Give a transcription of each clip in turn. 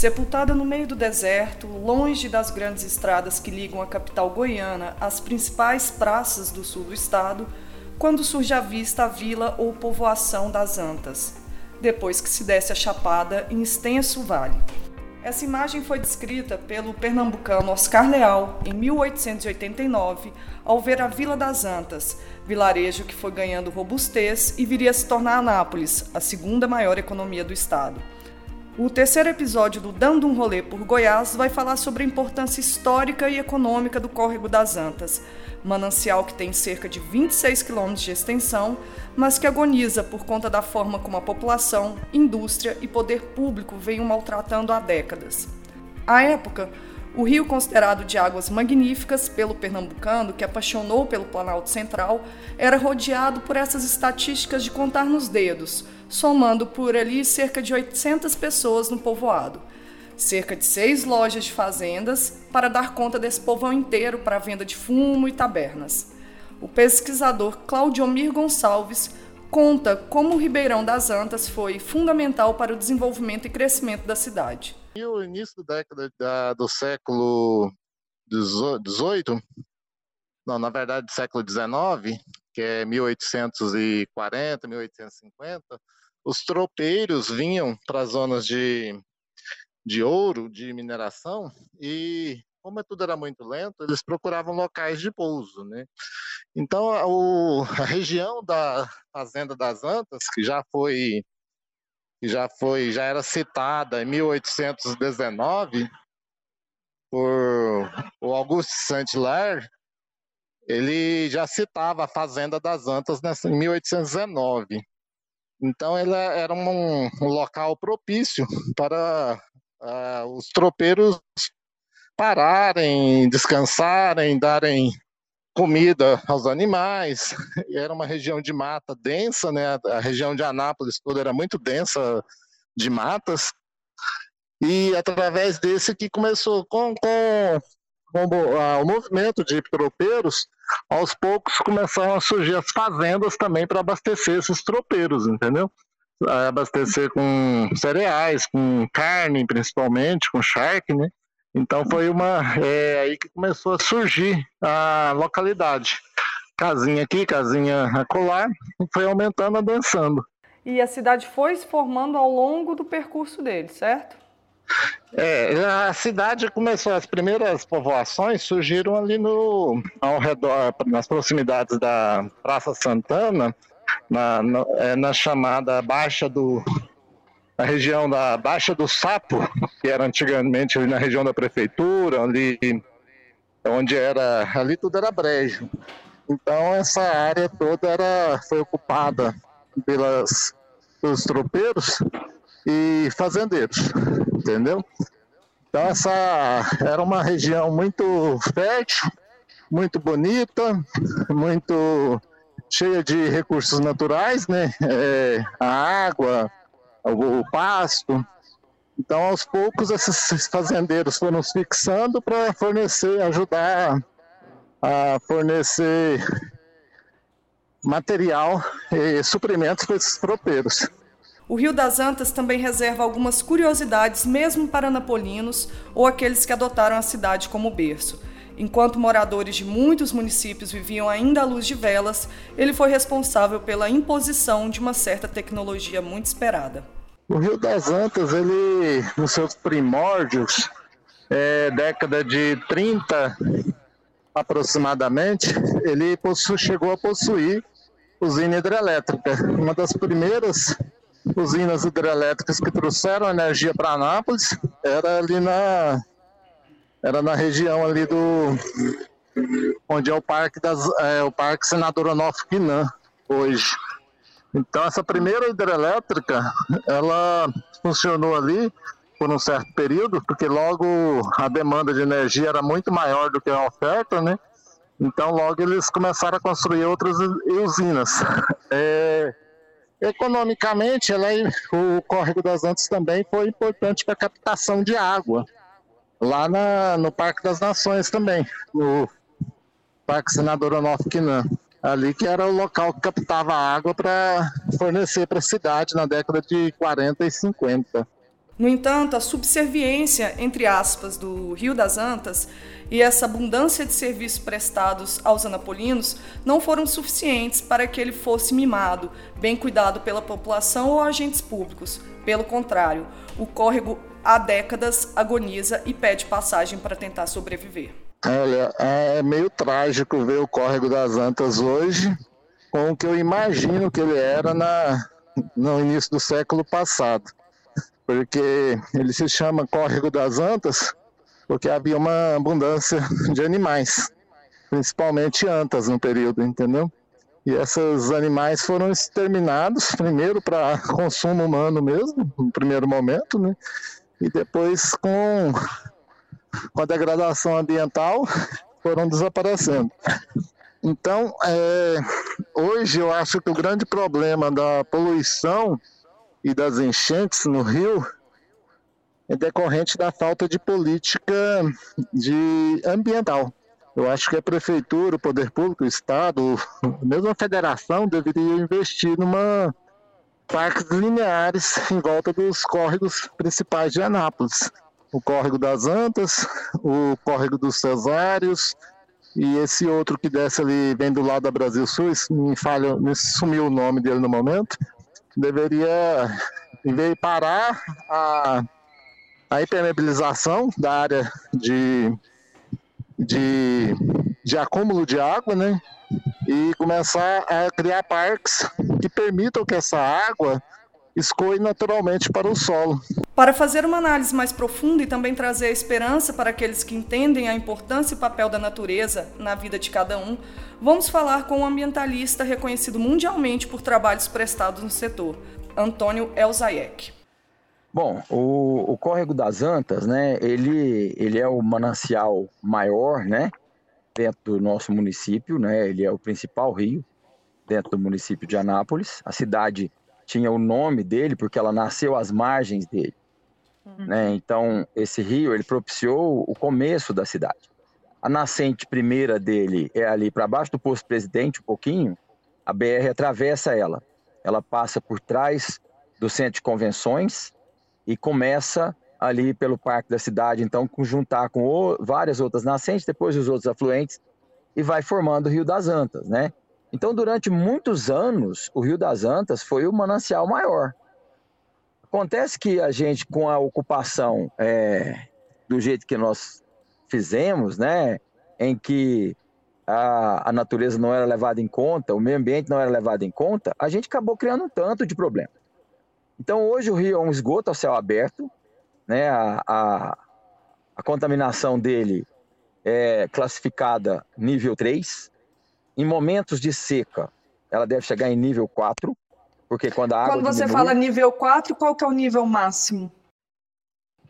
Sepultada no meio do deserto, longe das grandes estradas que ligam a capital goiana às principais praças do sul do estado, quando surge à vista a vila ou povoação das Antas, depois que se desce a chapada em extenso vale. Essa imagem foi descrita pelo pernambucano Oscar Leal em 1889, ao ver a Vila das Antas, vilarejo que foi ganhando robustez e viria a se tornar Anápolis, a segunda maior economia do estado. O terceiro episódio do Dando um Rolê por Goiás vai falar sobre a importância histórica e econômica do Córrego das Antas, manancial que tem cerca de 26 quilômetros de extensão, mas que agoniza por conta da forma como a população, indústria e poder público vêm maltratando há décadas. À época, o rio considerado de águas magníficas pelo pernambucano, que apaixonou pelo Planalto Central, era rodeado por essas estatísticas de contar nos dedos, somando por ali cerca de 800 pessoas no povoado. Cerca de seis lojas de fazendas para dar conta desse povão inteiro para venda de fumo e tabernas. O pesquisador Claudiomir Gonçalves conta como o Ribeirão das Antas foi fundamental para o desenvolvimento e crescimento da cidade. No início da década da, do século XVIII, não, na verdade século XIX, que é 1840, 1850, os tropeiros vinham para as zonas de, de ouro, de mineração, e como tudo era muito lento, eles procuravam locais de pouso, né? Então, o, a região da Fazenda das Antas, que já foi que já foi, já era citada em 1819 por o Augusto Saint-Hilaire, ele já citava a Fazenda das Antas nessa, em 1819. Então, ela era um, local propício para uh, os tropeiros pararem, descansarem, darem comida aos animais. Era uma região de mata densa, né? A região de Anápolis toda era muito densa de matas. E através desse que começou com, com, com o movimento de tropeiros, aos poucos começaram a surgir as fazendas também para abastecer esses tropeiros, entendeu? Abastecer com cereais, com carne principalmente, com charque, né? Então foi uma é, aí que começou a surgir a localidade. Casinha aqui, casinha acolá, foi aumentando, avançando. E a cidade foi se formando ao longo do percurso dele, certo? É, a cidade começou, as primeiras povoações surgiram ali no, ao redor, nas proximidades da Praça Santana, na, na, é, na chamada Baixa do. na região da Baixa do Sapo, que era antigamente na região da prefeitura, ali onde era. ali tudo era brejo. Então essa área toda era, foi ocupada pelas, pelos tropeiros e fazendeiros, entendeu? Então essa era uma região muito fértil, muito bonita, muito cheia de recursos naturais, né? É, a água, o, o pasto. Então, aos poucos, esses fazendeiros foram se fixando para fornecer, ajudar a fornecer material e suprimentos para esses tropeiros. O Rio das Antas também reserva algumas curiosidades, mesmo para napolinos ou aqueles que adotaram a cidade como berço. Enquanto moradores de muitos municípios viviam ainda à luz de velas, ele foi responsável pela imposição de uma certa tecnologia muito esperada. O Rio das Antas, ele, nos seus primórdios, é, década de 30 aproximadamente, ele chegou a possuir usina hidrelétrica. Uma das primeiras usinas hidrelétricas que trouxeram energia para Anápolis era ali na era na região ali do onde é o parque das é, o parque Senador Onofre Quinan hoje. Então essa primeira hidrelétrica ela funcionou ali por um certo período porque logo a demanda de energia era muito maior do que a oferta né? Então logo eles começaram a construir outras usinas. É, Economicamente, ela, é, o Córrego das Antas também foi importante para a captação de água, lá na, no Parque das Nações também, no Parque Senador Onofre Quinan. Ali que era o local que captava água para fornecer para a cidade na década de 40 e 50. No entanto, a subserviência, entre aspas, do Rio das Antas e essa abundância de serviços prestados aos anapolinos não foram suficientes para que ele fosse mimado, bem cuidado pela população ou agentes públicos. Pelo contrário, o córrego há décadas agoniza e pede passagem para tentar sobreviver. Olha, é meio trágico ver o córrego das Antas hoje com o que eu imagino que ele era na, no início do século passado. Porque ele se chama Córrego das Antas porque havia uma abundância de animais, principalmente antas no período, entendeu? E esses animais foram exterminados, primeiro para consumo humano mesmo, no primeiro momento, né? E depois com, com a degradação ambiental foram desaparecendo. Então, é, hoje eu acho que o grande problema da poluição e das enchentes no rio é decorrente da falta de política de ambiental. Eu acho que a prefeitura, o poder público, o estado, mesmo a federação deveria investir numa parques lineares em volta dos córregos principais de Anápolis. O córrego das Antas, o córrego dos Cesários e esse outro que desce ali, vem do lado da Brasil Sul, me, falha, me sumiu o nome dele no momento, deveria, em vez de parar a a impermeabilização da área de, de, de acúmulo de água, né? E começar a criar parques que permitam que essa água escoe naturalmente para o solo. Para fazer uma análise mais profunda e também trazer a esperança para aqueles que entendem a importância e o papel da natureza na vida de cada um, vamos falar com um ambientalista reconhecido mundialmente por trabalhos prestados no setor, Antônio Elzayek. Bom, o, o córrego das Antas, né, ele, ele é o manancial maior, né, dentro do nosso município, né, ele é o principal rio dentro do município de Anápolis. A cidade tinha o nome dele porque ela nasceu às margens dele, uhum. né, então esse rio, ele propiciou o começo da cidade. A nascente primeira dele é ali para baixo do posto presidente, um pouquinho, a BR atravessa ela. Ela passa por trás do centro de convenções, e começa ali pelo parque da cidade, então, juntar com o, várias outras nascentes, depois os outros afluentes, e vai formando o Rio das Antas, né? Então, durante muitos anos, o Rio das Antas foi o manancial maior. Acontece que a gente, com a ocupação é, do jeito que nós fizemos, né, em que a, a natureza não era levada em conta, o meio ambiente não era levado em conta, a gente acabou criando um tanto de problema. Então, hoje o rio é um esgoto ao céu aberto, né? A, a, a contaminação dele é classificada nível 3. Em momentos de seca, ela deve chegar em nível 4, porque quando a água. Quando você diminui... fala nível 4, qual que é o nível máximo?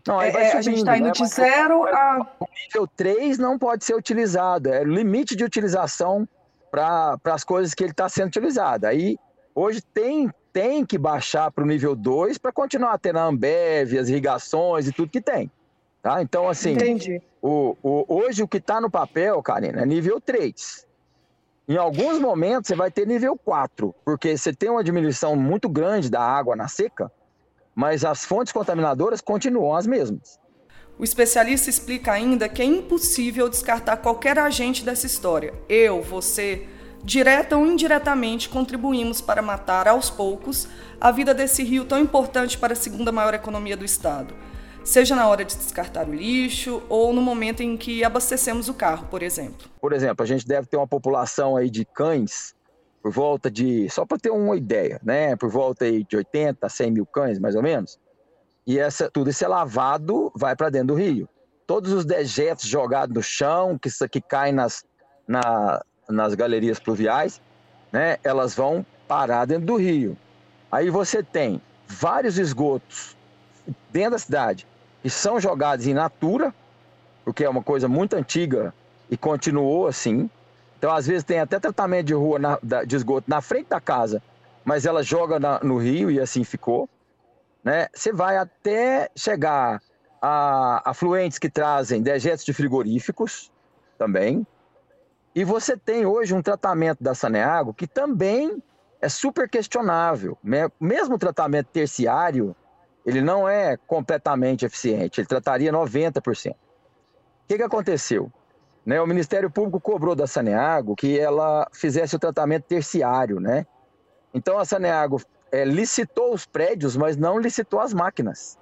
Não, aí vai subindo, é, a gente está indo né? de zero a. O nível 3 não pode ser utilizado, é o limite de utilização para as coisas que ele está sendo utilizado. Aí, hoje tem tem que baixar para o nível 2 para continuar tendo a Ambev, as irrigações e tudo que tem. Tá? Então, assim, o, o, hoje o que está no papel, Karina, é nível 3. Em alguns momentos você vai ter nível 4, porque você tem uma diminuição muito grande da água na seca, mas as fontes contaminadoras continuam as mesmas. O especialista explica ainda que é impossível descartar qualquer agente dessa história. Eu, você, direta ou indiretamente, contribuímos para matar, aos poucos, a vida desse rio tão importante para a segunda maior economia do Estado. Seja na hora de descartar o lixo ou no momento em que abastecemos o carro, por exemplo. Por exemplo, a gente deve ter uma população aí de cães por volta de, só para ter uma ideia, né? Por volta aí de 80 a 100 mil cães, mais ou menos. E essa, tudo isso é lavado, vai para dentro do rio. Todos os dejetos jogados no chão, que, que caem nas, na, nas galerias pluviais, né, elas vão parar dentro do rio. Aí você tem vários esgotos dentro da cidade que são jogados em natura, porque é uma coisa muito antiga e continuou assim. Então, às vezes, tem até tratamento de rua na, de esgoto na frente da casa, mas ela joga na, no rio e assim ficou. Né? Você vai até chegar a afluentes que trazem dejetos de frigoríficos também, e você tem hoje um tratamento da Saneago que também é super questionável. Mesmo o tratamento terciário, ele não é completamente eficiente, ele trataria 90%. O que, que aconteceu? Né, o Ministério Público cobrou da Saneago que ela fizesse o tratamento terciário, né? Então a Saneago é, licitou os prédios, mas não licitou as máquinas.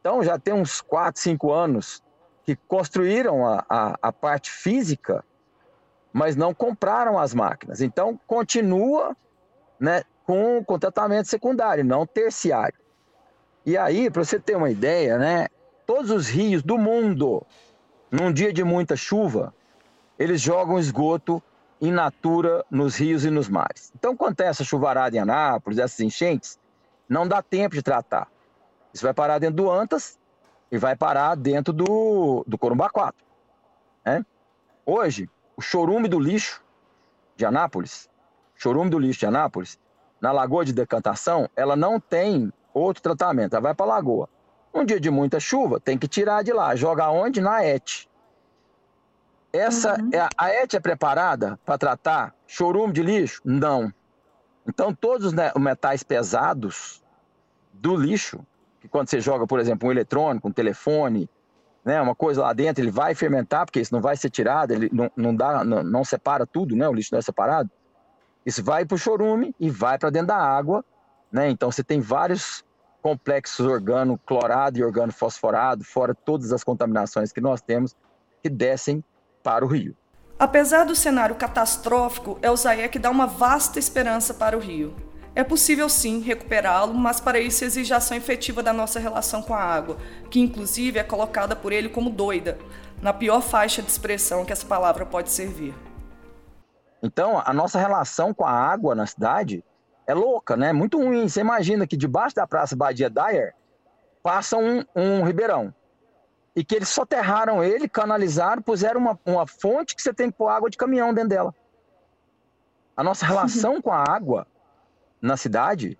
Então já tem uns 4, 5 anos que construíram a, a, a parte física, mas não compraram as máquinas. Então continua né, com, com tratamento secundário, não terciário. E aí, para você ter uma ideia, né, todos os rios do mundo num dia de muita chuva, eles jogam esgoto in natura nos rios e nos mares. Então, quando tem essa chuvarada em Anápolis, essas enchentes, não dá tempo de tratar. Isso vai parar dentro do Antas e vai parar dentro do, do Corumbá 4. Né? Hoje, o chorume do lixo de Anápolis, chorume do lixo de Anápolis, na lagoa de decantação, ela não tem outro tratamento, ela vai para a lagoa. Um dia de muita chuva, tem que tirar de lá. Joga onde? Na ET. Essa, uhum. é, a ET é preparada para tratar chorume de lixo? Não. Então, todos os metais pesados do lixo, que quando você joga, por exemplo, um eletrônico, um telefone, né, uma coisa lá dentro, ele vai fermentar, porque isso não vai ser tirado, ele não, não dá, não, não separa tudo, né, o lixo não é separado. Isso vai para o chorume e vai para dentro da água, né? Então você tem vários complexos organo clorado e organo fosforado, fora todas as contaminações que nós temos, que descem para o rio. Apesar do cenário catastrófico, é o que dá uma vasta esperança para o rio. É possível sim recuperá-lo, mas para isso exige ação efetiva da nossa relação com a água, que inclusive é colocada por ele como doida, na pior faixa de expressão que essa palavra pode servir. Então, a nossa relação com a água na cidade é louca, né? Muito ruim. Você imagina que debaixo da Praça Badia Dyer passa um, um ribeirão. E que eles soterraram ele, canalizaram, puseram uma, uma fonte que você tem que pôr água de caminhão dentro dela. A nossa relação com a água na cidade,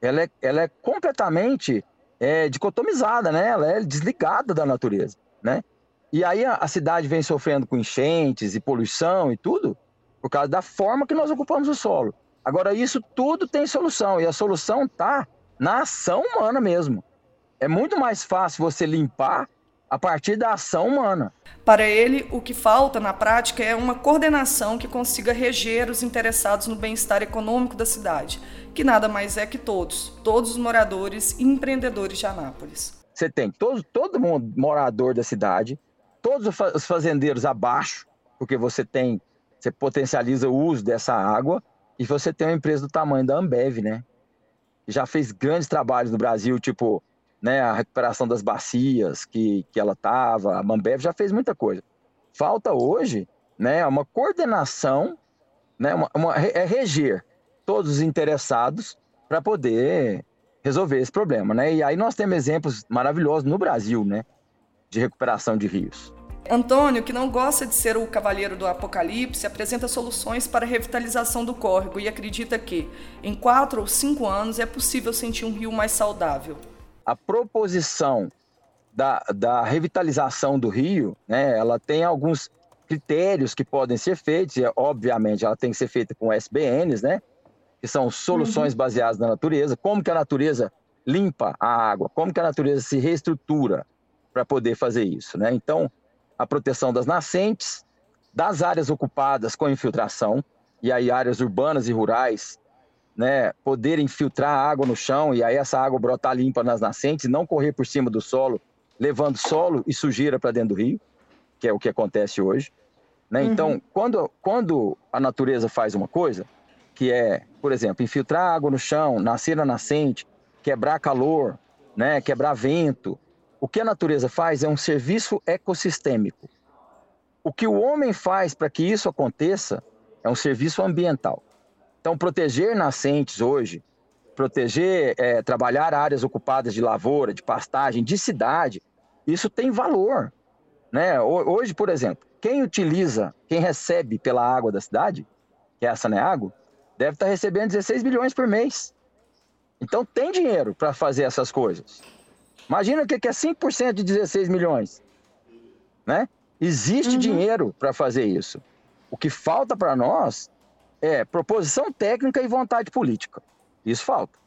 ela é, ela é completamente é, dicotomizada, né? Ela é desligada da natureza, né? E aí a, a cidade vem sofrendo com enchentes e poluição e tudo por causa da forma que nós ocupamos o solo. Agora, isso tudo tem solução, e a solução está na ação humana mesmo. É muito mais fácil você limpar a partir da ação humana. Para ele, o que falta na prática é uma coordenação que consiga reger os interessados no bem-estar econômico da cidade, que nada mais é que todos, todos os moradores e empreendedores de Anápolis. Você tem todo, todo mundo morador da cidade, todos os fazendeiros abaixo, porque você tem, você potencializa o uso dessa água, e você tem uma empresa do tamanho da Ambev, né? Já fez grandes trabalhos no Brasil, tipo, né, a recuperação das bacias que, que ela tava, a Ambev já fez muita coisa. Falta hoje, né, uma coordenação, né, uma, uma é reger todos os interessados para poder resolver esse problema, né? E aí nós temos exemplos maravilhosos no Brasil, né, de recuperação de rios. Antônio, que não gosta de ser o cavaleiro do apocalipse, apresenta soluções para a revitalização do córrego e acredita que, em quatro ou cinco anos, é possível sentir um rio mais saudável. A proposição da, da revitalização do rio, né, ela tem alguns critérios que podem ser feitos, e obviamente ela tem que ser feita com SBNs, né, que são soluções uhum. baseadas na natureza, como que a natureza limpa a água, como que a natureza se reestrutura para poder fazer isso, né? Então, a proteção das nascentes, das áreas ocupadas com infiltração, e aí áreas urbanas e rurais, né, poderem filtrar água no chão e aí essa água brotar limpa nas nascentes, não correr por cima do solo, levando solo e sujeira para dentro do rio, que é o que acontece hoje. Né? Uhum. Então, quando, quando a natureza faz uma coisa, que é, por exemplo, infiltrar água no chão, nascer na nascente, quebrar calor, né, quebrar vento, o que a natureza faz é um serviço ecossistêmico. O que o homem faz para que isso aconteça é um serviço ambiental. Então, proteger nascentes hoje, proteger, é, trabalhar áreas ocupadas de lavoura, de pastagem, de cidade, isso tem valor. Né? Hoje, por exemplo, quem utiliza, quem recebe pela água da cidade, que é a Saneago, deve estar recebendo 16 bilhões por mês. Então, tem dinheiro para fazer essas coisas. Imagina o que é 5% de 16 milhões. Né? Existe uhum. dinheiro para fazer isso. O que falta para nós é proposição técnica e vontade política. Isso falta.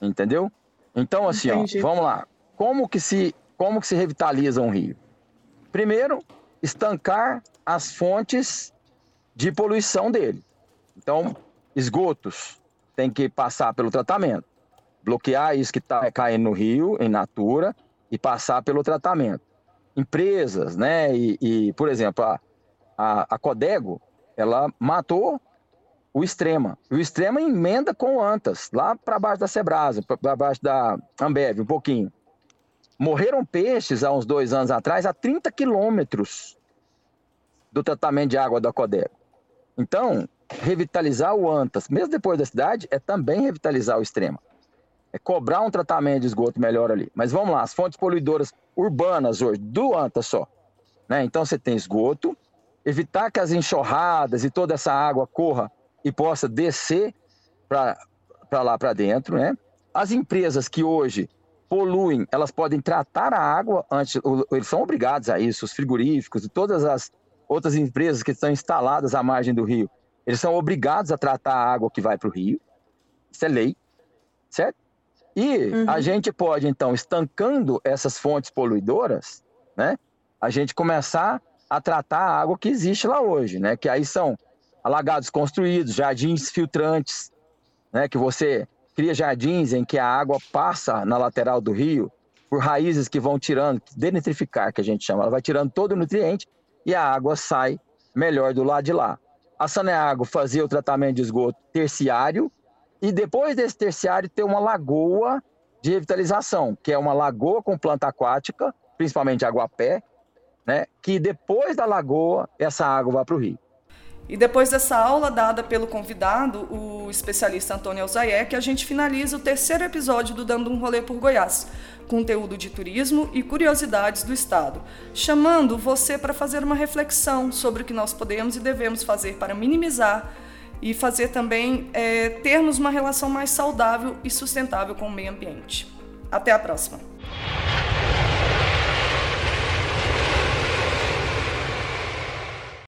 Entendeu? Então, assim, ó, vamos lá. Como que, se, como que se revitaliza um rio? Primeiro, estancar as fontes de poluição dele. Então, esgotos tem que passar pelo tratamento. Bloquear isso que está caindo no rio, em natura, e passar pelo tratamento. Empresas, né? E, e por exemplo, a, a, a Codego, ela matou o Extrema. O Extrema emenda com o Antas, lá para baixo da Sebrasa, para baixo da Ambev, um pouquinho. Morreram peixes há uns dois anos atrás a 30 quilômetros do tratamento de água da Codego. Então, revitalizar o Antas, mesmo depois da cidade, é também revitalizar o Extrema. É cobrar um tratamento de esgoto melhor ali. Mas vamos lá, as fontes poluidoras urbanas hoje, do Antas só. Né? Então você tem esgoto, evitar que as enxurradas e toda essa água corra e possa descer para lá para dentro, né? As empresas que hoje poluem, elas podem tratar a água antes, eles são obrigados a isso, os frigoríficos e todas as outras empresas que estão instaladas à margem do rio, eles são obrigados a tratar a água que vai para o rio, isso é lei, certo? E uhum. a gente pode, então, estancando essas fontes poluidoras, né? A gente começar a tratar a água que existe lá hoje, né? Que aí são alagados construídos, jardins filtrantes, né, que você cria jardins em que a água passa na lateral do rio por raízes que vão tirando, denitrificar que a gente chama, ela vai tirando todo o nutriente e a água sai melhor do lado de lá. A Saneago fazia o tratamento de esgoto terciário e depois desse terciário ter uma lagoa de revitalização, que é uma lagoa com planta aquática, principalmente água-pé, né, que depois da lagoa essa água vai para o rio. E depois dessa aula dada pelo convidado, o especialista Antônio Alzaier, que a gente finaliza o terceiro episódio do Dando um Rolê por Goiás, conteúdo de turismo e curiosidades do Estado, chamando você para fazer uma reflexão sobre o que nós podemos e devemos fazer para minimizar e fazer também é, termos uma relação mais saudável e sustentável com o meio ambiente. Até a próxima!